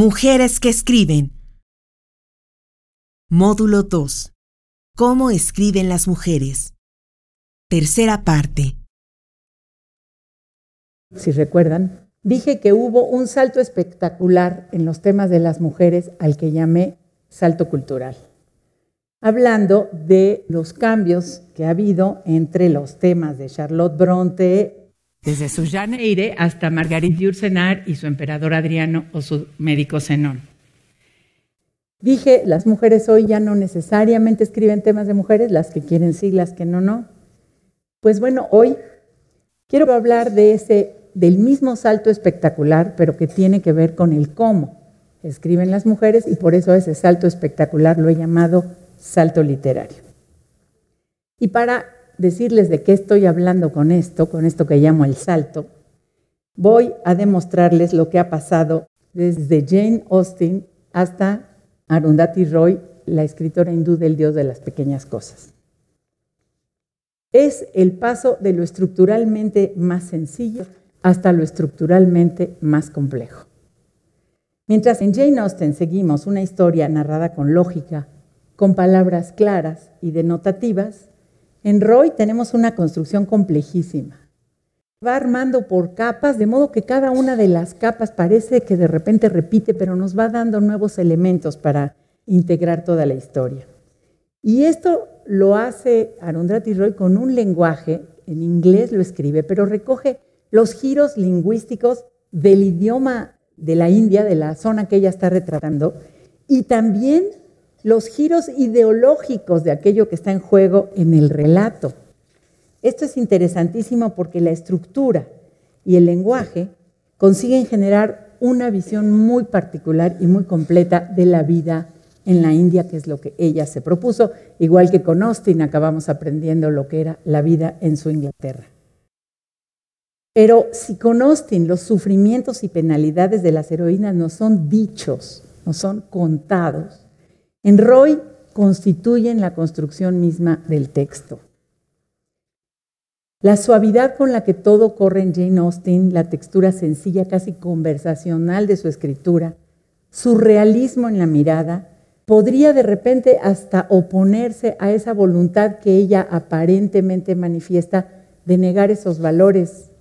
Mujeres que escriben. Módulo 2. ¿Cómo escriben las mujeres? Tercera parte. Si recuerdan, dije que hubo un salto espectacular en los temas de las mujeres al que llamé salto cultural, hablando de los cambios que ha habido entre los temas de Charlotte Bronte, desde su Eire hasta Marguerite Yourcenar y su emperador Adriano o su médico Zenón. Dije, las mujeres hoy ya no necesariamente escriben temas de mujeres, las que quieren sí, las que no, no. Pues bueno, hoy quiero hablar de ese, del mismo salto espectacular, pero que tiene que ver con el cómo escriben las mujeres y por eso ese salto espectacular lo he llamado salto literario. Y para decirles de qué estoy hablando con esto, con esto que llamo el salto, voy a demostrarles lo que ha pasado desde Jane Austen hasta Arundhati Roy, la escritora hindú del dios de las pequeñas cosas. Es el paso de lo estructuralmente más sencillo hasta lo estructuralmente más complejo. Mientras en Jane Austen seguimos una historia narrada con lógica, con palabras claras y denotativas, en Roy tenemos una construcción complejísima. Va armando por capas, de modo que cada una de las capas parece que de repente repite, pero nos va dando nuevos elementos para integrar toda la historia. Y esto lo hace Arundhati Roy con un lenguaje, en inglés lo escribe, pero recoge los giros lingüísticos del idioma de la India, de la zona que ella está retratando, y también los giros ideológicos de aquello que está en juego en el relato. Esto es interesantísimo porque la estructura y el lenguaje consiguen generar una visión muy particular y muy completa de la vida en la India, que es lo que ella se propuso, igual que con Austin acabamos aprendiendo lo que era la vida en su Inglaterra. Pero si con Austin los sufrimientos y penalidades de las heroínas no son dichos, no son contados, en Roy constituyen la construcción misma del texto. La suavidad con la que todo corre en Jane Austen, la textura sencilla, casi conversacional de su escritura, su realismo en la mirada, podría de repente hasta oponerse a esa voluntad que ella aparentemente manifiesta de negar esos valores.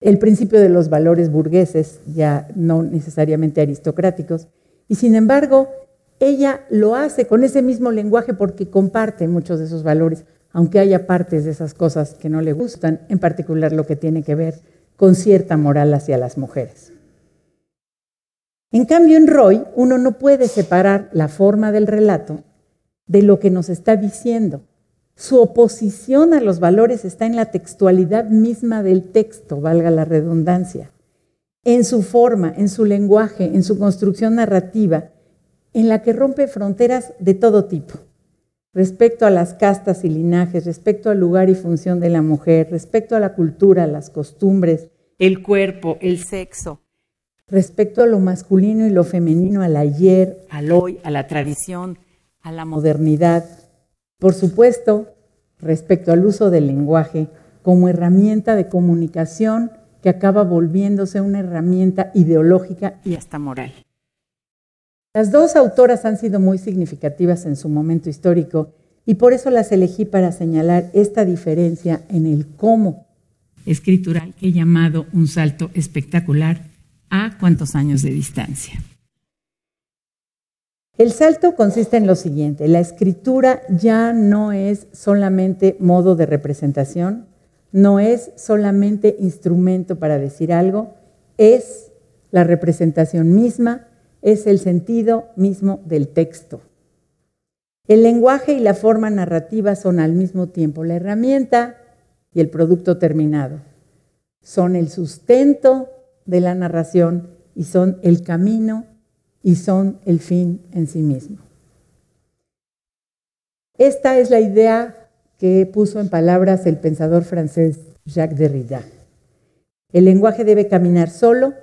El principio de los valores burgueses, ya no necesariamente aristocráticos, y sin embargo ella lo hace con ese mismo lenguaje porque comparte muchos de esos valores, aunque haya partes de esas cosas que no le gustan, en particular lo que tiene que ver con cierta moral hacia las mujeres. En cambio, en Roy uno no puede separar la forma del relato de lo que nos está diciendo. Su oposición a los valores está en la textualidad misma del texto, valga la redundancia, en su forma, en su lenguaje, en su construcción narrativa, en la que rompe fronteras de todo tipo, respecto a las castas y linajes, respecto al lugar y función de la mujer, respecto a la cultura, las costumbres, el cuerpo, el sexo, respecto a lo masculino y lo femenino, al ayer, al hoy, a la tradición, a la modernidad. Por supuesto, respecto al uso del lenguaje como herramienta de comunicación que acaba volviéndose una herramienta ideológica y hasta moral. Las dos autoras han sido muy significativas en su momento histórico y por eso las elegí para señalar esta diferencia en el cómo escritural que he llamado un salto espectacular a cuántos años de distancia. El salto consiste en lo siguiente, la escritura ya no es solamente modo de representación, no es solamente instrumento para decir algo, es la representación misma es el sentido mismo del texto. El lenguaje y la forma narrativa son al mismo tiempo la herramienta y el producto terminado. Son el sustento de la narración y son el camino y son el fin en sí mismo. Esta es la idea que puso en palabras el pensador francés Jacques Derrida. El lenguaje debe caminar solo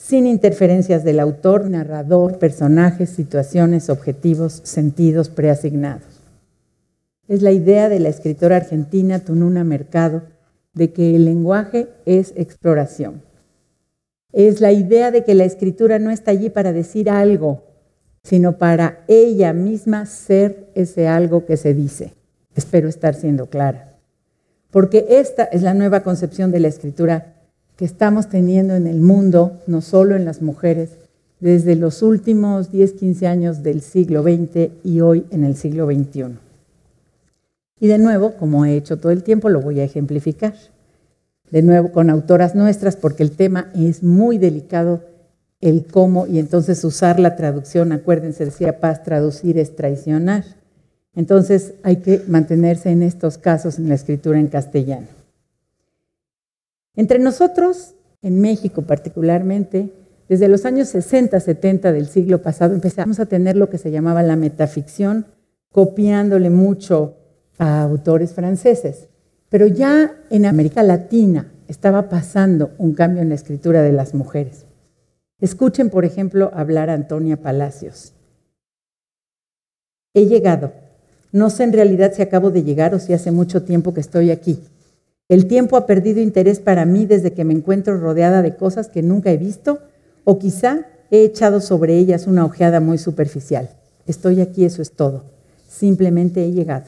sin interferencias del autor, narrador, personajes, situaciones, objetivos, sentidos preasignados. Es la idea de la escritora argentina Tununa Mercado de que el lenguaje es exploración. Es la idea de que la escritura no está allí para decir algo, sino para ella misma ser ese algo que se dice. Espero estar siendo clara. Porque esta es la nueva concepción de la escritura que estamos teniendo en el mundo, no solo en las mujeres, desde los últimos 10, 15 años del siglo XX y hoy en el siglo XXI. Y de nuevo, como he hecho todo el tiempo, lo voy a ejemplificar. De nuevo con autoras nuestras, porque el tema es muy delicado, el cómo, y entonces usar la traducción, acuérdense, decía Paz, traducir es traicionar. Entonces hay que mantenerse en estos casos en la escritura en castellano. Entre nosotros, en México particularmente, desde los años 60, 70 del siglo pasado empezamos a tener lo que se llamaba la metaficción, copiándole mucho a autores franceses. Pero ya en América Latina estaba pasando un cambio en la escritura de las mujeres. Escuchen, por ejemplo, hablar a Antonia Palacios. He llegado. No sé en realidad si acabo de llegar o si hace mucho tiempo que estoy aquí. El tiempo ha perdido interés para mí desde que me encuentro rodeada de cosas que nunca he visto o quizá he echado sobre ellas una ojeada muy superficial. Estoy aquí, eso es todo. Simplemente he llegado.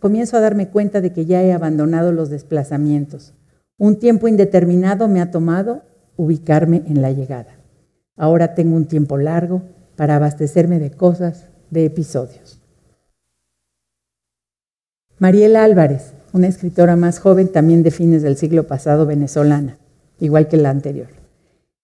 Comienzo a darme cuenta de que ya he abandonado los desplazamientos. Un tiempo indeterminado me ha tomado ubicarme en la llegada. Ahora tengo un tiempo largo para abastecerme de cosas, de episodios. Mariela Álvarez, una escritora más joven también de fines del siglo pasado venezolana, igual que la anterior.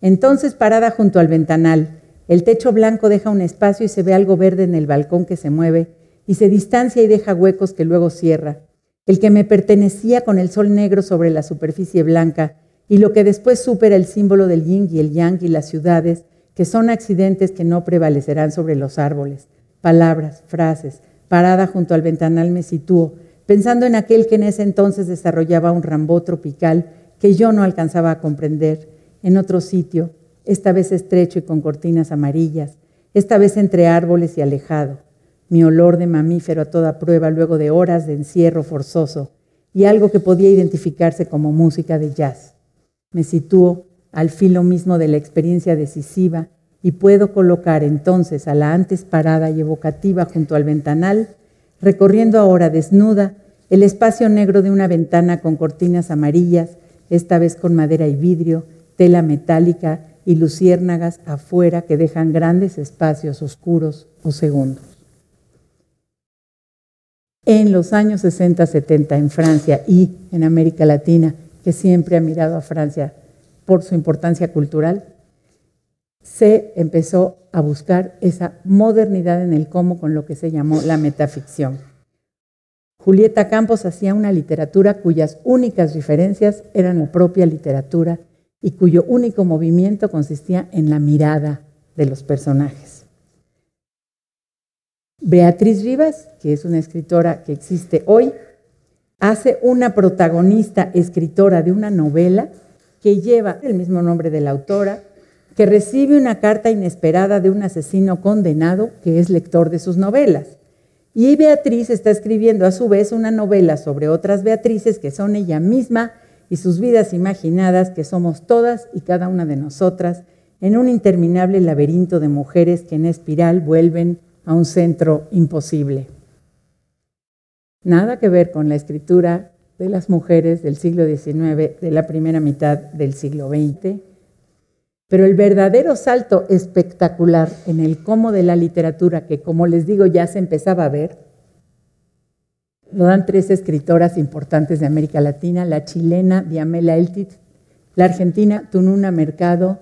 Entonces, parada junto al ventanal, el techo blanco deja un espacio y se ve algo verde en el balcón que se mueve y se distancia y deja huecos que luego cierra. El que me pertenecía con el sol negro sobre la superficie blanca y lo que después supera el símbolo del yin y el yang y las ciudades, que son accidentes que no prevalecerán sobre los árboles. Palabras, frases, parada junto al ventanal me sitúo, pensando en aquel que en ese entonces desarrollaba un rambó tropical que yo no alcanzaba a comprender en otro sitio, esta vez estrecho y con cortinas amarillas, esta vez entre árboles y alejado, mi olor de mamífero a toda prueba luego de horas de encierro forzoso y algo que podía identificarse como música de jazz. Me sitúo al filo mismo de la experiencia decisiva y puedo colocar entonces a la antes parada y evocativa junto al ventanal, recorriendo ahora desnuda el espacio negro de una ventana con cortinas amarillas, esta vez con madera y vidrio, tela metálica y luciérnagas afuera que dejan grandes espacios oscuros o segundos. En los años 60-70 en Francia y en América Latina, que siempre ha mirado a Francia por su importancia cultural, se empezó a buscar esa modernidad en el cómo con lo que se llamó la metaficción. Julieta Campos hacía una literatura cuyas únicas diferencias eran la propia literatura y cuyo único movimiento consistía en la mirada de los personajes. Beatriz Rivas, que es una escritora que existe hoy, hace una protagonista escritora de una novela que lleva el mismo nombre de la autora, que recibe una carta inesperada de un asesino condenado que es lector de sus novelas. Y Beatriz está escribiendo a su vez una novela sobre otras Beatrices que son ella misma y sus vidas imaginadas, que somos todas y cada una de nosotras, en un interminable laberinto de mujeres que en espiral vuelven a un centro imposible. Nada que ver con la escritura de las mujeres del siglo XIX, de la primera mitad del siglo XX, pero el verdadero salto espectacular en el cómo de la literatura, que como les digo ya se empezaba a ver, lo dan tres escritoras importantes de América Latina, la chilena Diamela Eltit, la argentina Tununa Mercado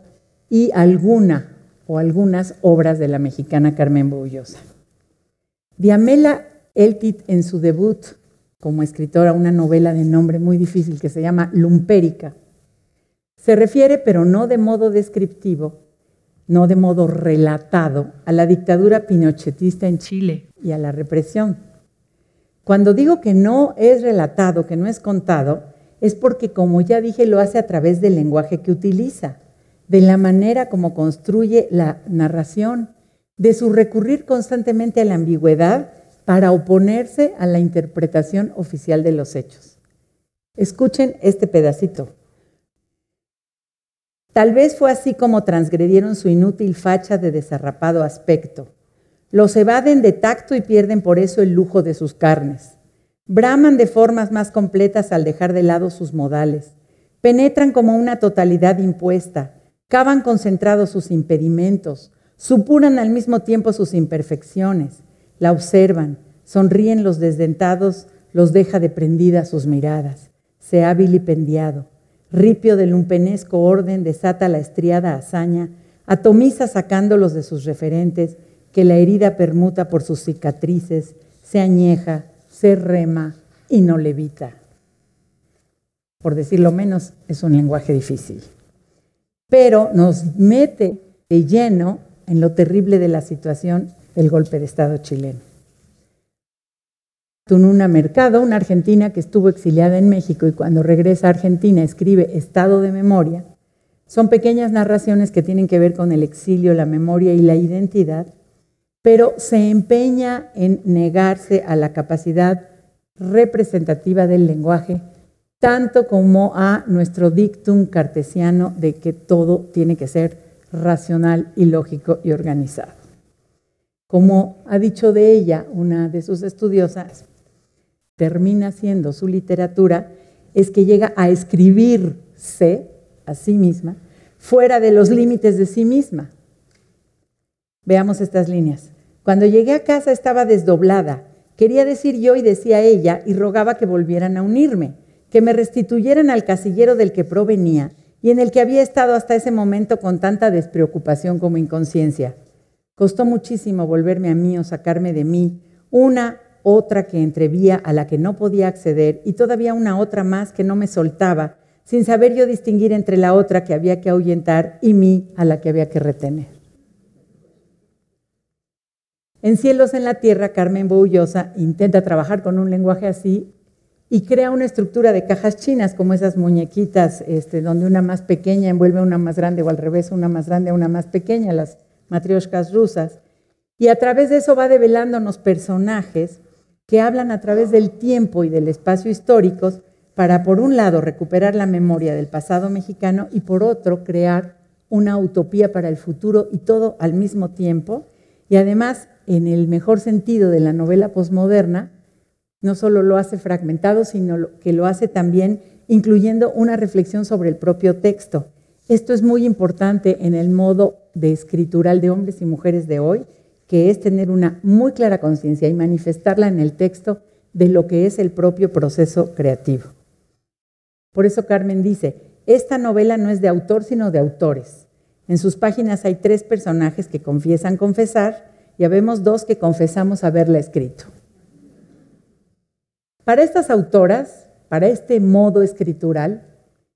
y alguna o algunas obras de la mexicana Carmen Bullosa. Diamela Eltit en su debut como escritora, una novela de nombre muy difícil que se llama Lumpérica, se refiere, pero no de modo descriptivo, no de modo relatado, a la dictadura pinochetista en Chile y a la represión cuando digo que no es relatado, que no es contado, es porque, como ya dije, lo hace a través del lenguaje que utiliza, de la manera como construye la narración, de su recurrir constantemente a la ambigüedad para oponerse a la interpretación oficial de los hechos. Escuchen este pedacito. Tal vez fue así como transgredieron su inútil facha de desarrapado aspecto. Los evaden de tacto y pierden por eso el lujo de sus carnes. Braman de formas más completas al dejar de lado sus modales. Penetran como una totalidad impuesta. Cavan concentrados sus impedimentos. Supuran al mismo tiempo sus imperfecciones. La observan. Sonríen los desdentados. Los deja de prendida sus miradas. Se ha vilipendiado. Ripio del lumpenesco orden desata la estriada hazaña. Atomiza sacándolos de sus referentes que la herida permuta por sus cicatrices, se añeja, se rema y no levita. Por decirlo menos, es un lenguaje difícil. Pero nos mete de lleno en lo terrible de la situación del golpe de Estado chileno. Tununa Mercado, una argentina que estuvo exiliada en México y cuando regresa a Argentina escribe Estado de Memoria, son pequeñas narraciones que tienen que ver con el exilio, la memoria y la identidad, pero se empeña en negarse a la capacidad representativa del lenguaje, tanto como a nuestro dictum cartesiano de que todo tiene que ser racional y lógico y organizado. Como ha dicho de ella una de sus estudiosas, termina siendo su literatura, es que llega a escribirse a sí misma fuera de los límites de sí misma. Veamos estas líneas. Cuando llegué a casa estaba desdoblada. Quería decir yo y decía ella y rogaba que volvieran a unirme, que me restituyeran al casillero del que provenía y en el que había estado hasta ese momento con tanta despreocupación como inconsciencia. Costó muchísimo volverme a mí o sacarme de mí, una, otra que entrevía a la que no podía acceder y todavía una otra más que no me soltaba, sin saber yo distinguir entre la otra que había que ahuyentar y mí a la que había que retener. En Cielos en la Tierra, Carmen Boullosa intenta trabajar con un lenguaje así y crea una estructura de cajas chinas, como esas muñequitas, este, donde una más pequeña envuelve a una más grande o al revés, una más grande a una más pequeña, las matrioshkas rusas. Y a través de eso va develándonos personajes que hablan a través del tiempo y del espacio históricos para, por un lado, recuperar la memoria del pasado mexicano y, por otro, crear una utopía para el futuro y todo al mismo tiempo. Y además en el mejor sentido de la novela posmoderna, no solo lo hace fragmentado, sino que lo hace también incluyendo una reflexión sobre el propio texto. Esto es muy importante en el modo de escritural de hombres y mujeres de hoy, que es tener una muy clara conciencia y manifestarla en el texto de lo que es el propio proceso creativo. Por eso Carmen dice, esta novela no es de autor, sino de autores. En sus páginas hay tres personajes que confiesan confesar, ya vemos dos que confesamos haberla escrito. Para estas autoras, para este modo escritural,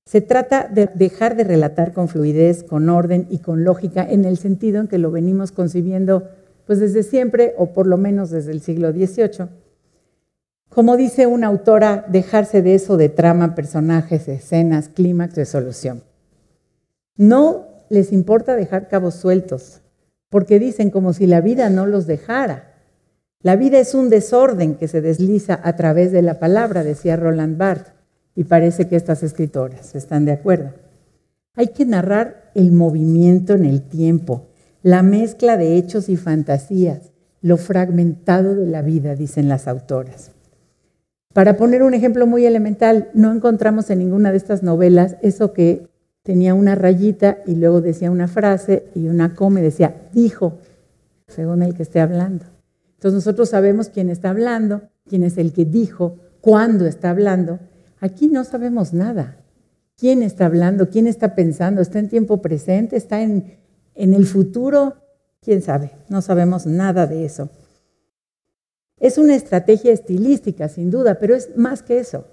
se trata de dejar de relatar con fluidez, con orden y con lógica en el sentido en que lo venimos concibiendo pues desde siempre o por lo menos desde el siglo XVIII. Como dice una autora, dejarse de eso de trama, personajes, escenas, clímax, resolución. No les importa dejar cabos sueltos, porque dicen como si la vida no los dejara. La vida es un desorden que se desliza a través de la palabra, decía Roland Barthes, y parece que estas escritoras están de acuerdo. Hay que narrar el movimiento en el tiempo, la mezcla de hechos y fantasías, lo fragmentado de la vida, dicen las autoras. Para poner un ejemplo muy elemental, no encontramos en ninguna de estas novelas eso que tenía una rayita y luego decía una frase y una coma y decía, dijo, según el que esté hablando. Entonces nosotros sabemos quién está hablando, quién es el que dijo, cuándo está hablando. Aquí no sabemos nada. ¿Quién está hablando? ¿Quién está pensando? ¿Está en tiempo presente? ¿Está en, en el futuro? ¿Quién sabe? No sabemos nada de eso. Es una estrategia estilística, sin duda, pero es más que eso.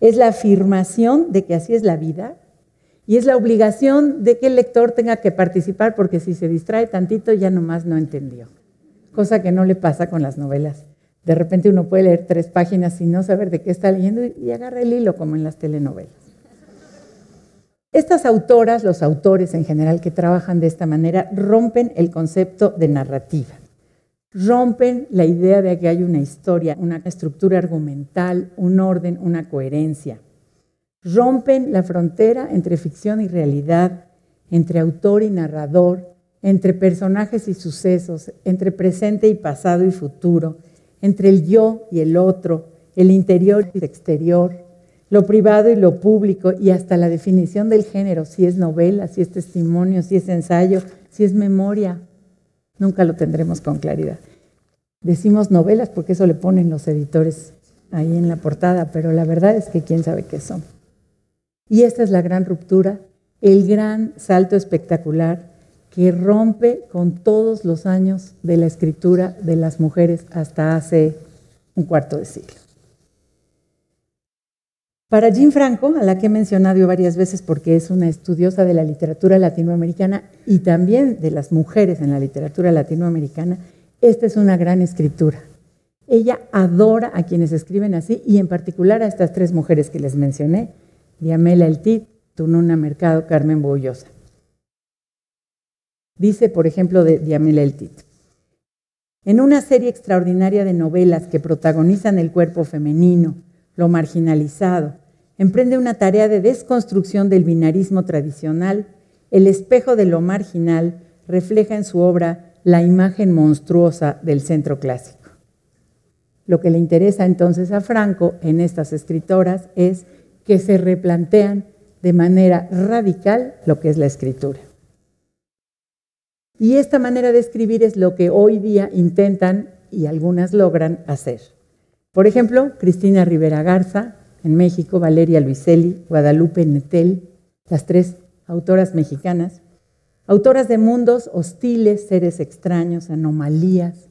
Es la afirmación de que así es la vida y es la obligación de que el lector tenga que participar porque si se distrae tantito ya nomás no entendió. Cosa que no le pasa con las novelas. De repente uno puede leer tres páginas sin no saber de qué está leyendo y agarra el hilo como en las telenovelas. Estas autoras, los autores en general que trabajan de esta manera, rompen el concepto de narrativa. Rompen la idea de que hay una historia, una estructura argumental, un orden, una coherencia rompen la frontera entre ficción y realidad, entre autor y narrador, entre personajes y sucesos, entre presente y pasado y futuro, entre el yo y el otro, el interior y el exterior, lo privado y lo público, y hasta la definición del género, si es novela, si es testimonio, si es ensayo, si es memoria. Nunca lo tendremos con claridad. Decimos novelas porque eso le ponen los editores ahí en la portada, pero la verdad es que quién sabe qué son. Y esta es la gran ruptura, el gran salto espectacular que rompe con todos los años de la escritura de las mujeres hasta hace un cuarto de siglo. Para Jean Franco, a la que he mencionado varias veces porque es una estudiosa de la literatura latinoamericana y también de las mujeres en la literatura latinoamericana, esta es una gran escritura. Ella adora a quienes escriben así y en particular a estas tres mujeres que les mencioné, Diamela Eltit, Tununa Mercado, Carmen Bollosa. Dice, por ejemplo, de Diamela Eltit. En una serie extraordinaria de novelas que protagonizan el cuerpo femenino, lo marginalizado, emprende una tarea de desconstrucción del binarismo tradicional, el espejo de lo marginal refleja en su obra la imagen monstruosa del centro clásico. Lo que le interesa entonces a Franco en estas escritoras es que se replantean de manera radical lo que es la escritura. Y esta manera de escribir es lo que hoy día intentan y algunas logran hacer. Por ejemplo, Cristina Rivera Garza, en México, Valeria Luiselli, Guadalupe Netel, las tres autoras mexicanas, autoras de mundos hostiles, seres extraños, anomalías,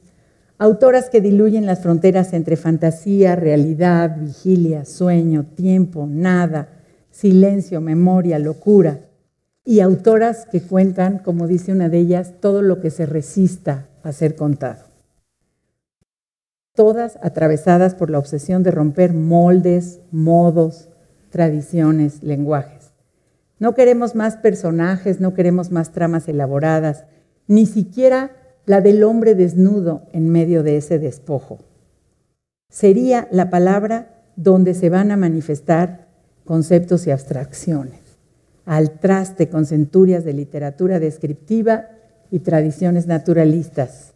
autoras que diluyen las fronteras entre fantasía, realidad, vigilia, sueño, tiempo, nada, silencio, memoria, locura, y autoras que cuentan, como dice una de ellas, todo lo que se resista a ser contado. Todas atravesadas por la obsesión de romper moldes, modos, tradiciones, lenguajes. No queremos más personajes, no queremos más tramas elaboradas, ni siquiera la del hombre desnudo en medio de ese despojo. Sería la palabra donde se van a manifestar conceptos y abstracciones, al traste con centurias de literatura descriptiva y tradiciones naturalistas.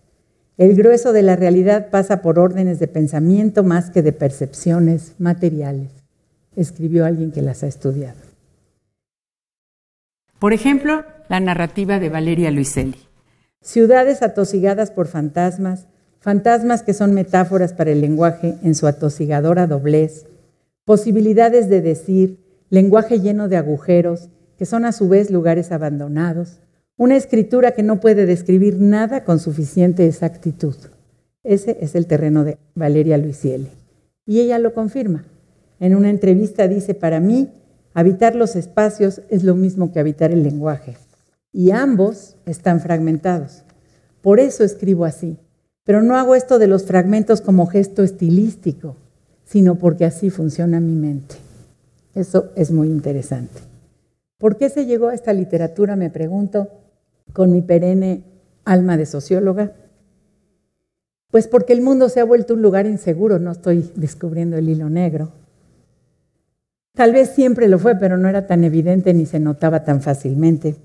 El grueso de la realidad pasa por órdenes de pensamiento más que de percepciones materiales, escribió alguien que las ha estudiado. Por ejemplo, la narrativa de Valeria Luiselli. Ciudades atosigadas por fantasmas, fantasmas que son metáforas para el lenguaje en su atosigadora doblez, posibilidades de decir, lenguaje lleno de agujeros, que son a su vez lugares abandonados, una escritura que no puede describir nada con suficiente exactitud. Ese es el terreno de Valeria Luiselli. Y ella lo confirma. En una entrevista dice, para mí, Habitar los espacios es lo mismo que habitar el lenguaje. Y ambos están fragmentados. Por eso escribo así. Pero no hago esto de los fragmentos como gesto estilístico, sino porque así funciona mi mente. Eso es muy interesante. ¿Por qué se llegó a esta literatura, me pregunto, con mi perenne alma de socióloga? Pues porque el mundo se ha vuelto un lugar inseguro, no estoy descubriendo el hilo negro. Tal vez siempre lo fue, pero no era tan evidente ni se notaba tan fácilmente.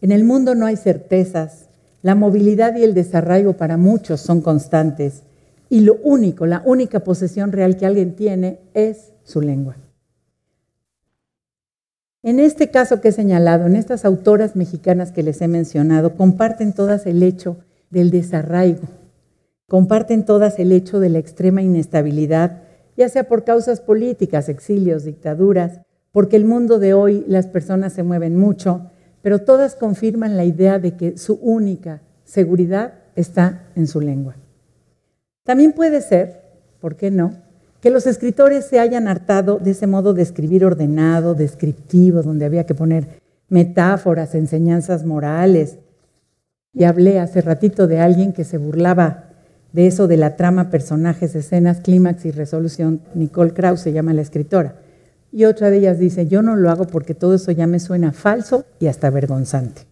En el mundo no hay certezas, la movilidad y el desarraigo para muchos son constantes y lo único, la única posesión real que alguien tiene es su lengua. En este caso que he señalado, en estas autoras mexicanas que les he mencionado, comparten todas el hecho del desarraigo, comparten todas el hecho de la extrema inestabilidad ya sea por causas políticas, exilios, dictaduras, porque el mundo de hoy las personas se mueven mucho, pero todas confirman la idea de que su única seguridad está en su lengua. También puede ser, ¿por qué no?, que los escritores se hayan hartado de ese modo de escribir ordenado, descriptivo, donde había que poner metáforas, enseñanzas morales. Y hablé hace ratito de alguien que se burlaba de eso de la trama, personajes, escenas, clímax y resolución. Nicole Krauss se llama la escritora. Y otra de ellas dice, yo no lo hago porque todo eso ya me suena falso y hasta vergonzante.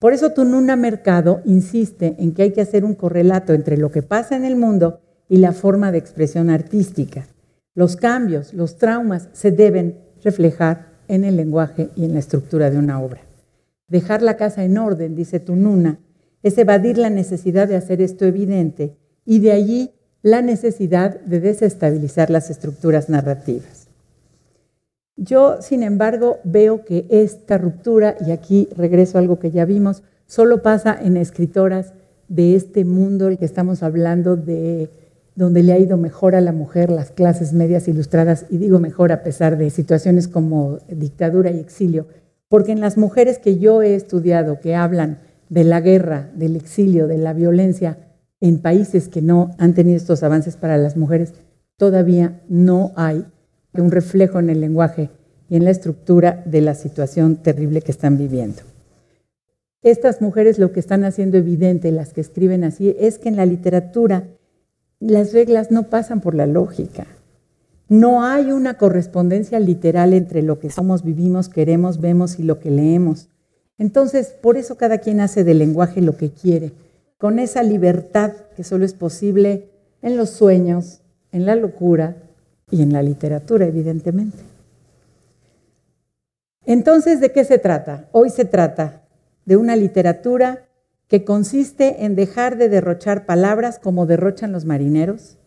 Por eso Tununa Mercado insiste en que hay que hacer un correlato entre lo que pasa en el mundo y la forma de expresión artística. Los cambios, los traumas se deben reflejar en el lenguaje y en la estructura de una obra. Dejar la casa en orden, dice Tununa, es evadir la necesidad de hacer esto evidente y de allí la necesidad de desestabilizar las estructuras narrativas. Yo, sin embargo, veo que esta ruptura, y aquí regreso a algo que ya vimos, solo pasa en escritoras de este mundo el que estamos hablando de donde le ha ido mejor a la mujer las clases medias ilustradas, y digo mejor a pesar de situaciones como dictadura y exilio, porque en las mujeres que yo he estudiado que hablan de la guerra, del exilio, de la violencia en países que no han tenido estos avances para las mujeres, todavía no hay un reflejo en el lenguaje y en la estructura de la situación terrible que están viviendo. Estas mujeres lo que están haciendo evidente, las que escriben así, es que en la literatura las reglas no pasan por la lógica. No hay una correspondencia literal entre lo que somos, vivimos, queremos, vemos y lo que leemos. Entonces, por eso cada quien hace del lenguaje lo que quiere, con esa libertad que solo es posible en los sueños, en la locura y en la literatura, evidentemente. Entonces, ¿de qué se trata? Hoy se trata de una literatura que consiste en dejar de derrochar palabras como derrochan los marineros,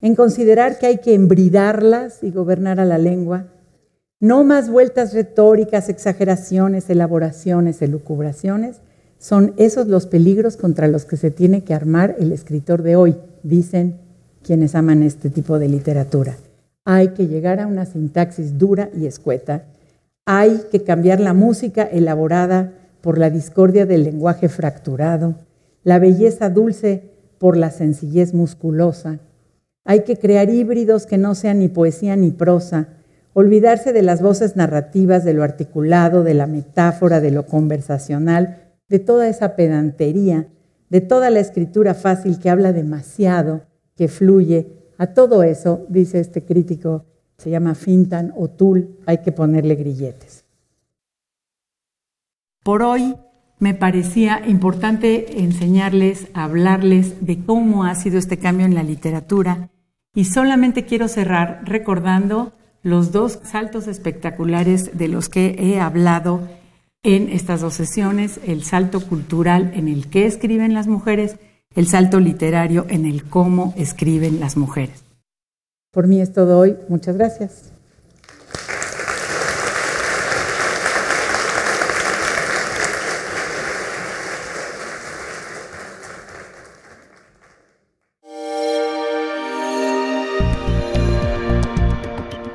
en considerar que hay que embridarlas y gobernar a la lengua, no más vueltas retóricas, exageraciones, elaboraciones, elucubraciones, son esos los peligros contra los que se tiene que armar el escritor de hoy, dicen quienes aman este tipo de literatura. Hay que llegar a una sintaxis dura y escueta, hay que cambiar la música elaborada por la discordia del lenguaje fracturado, la belleza dulce por la sencillez musculosa. Hay que crear híbridos que no sean ni poesía ni prosa, olvidarse de las voces narrativas, de lo articulado, de la metáfora, de lo conversacional, de toda esa pedantería, de toda la escritura fácil que habla demasiado, que fluye. A todo eso, dice este crítico, se llama Fintan o Tul, hay que ponerle grilletes. Por hoy me parecía importante enseñarles, hablarles de cómo ha sido este cambio en la literatura y solamente quiero cerrar recordando los dos saltos espectaculares de los que he hablado en estas dos sesiones, el salto cultural en el que escriben las mujeres, el salto literario en el cómo escriben las mujeres. Por mí es todo hoy. Muchas gracias.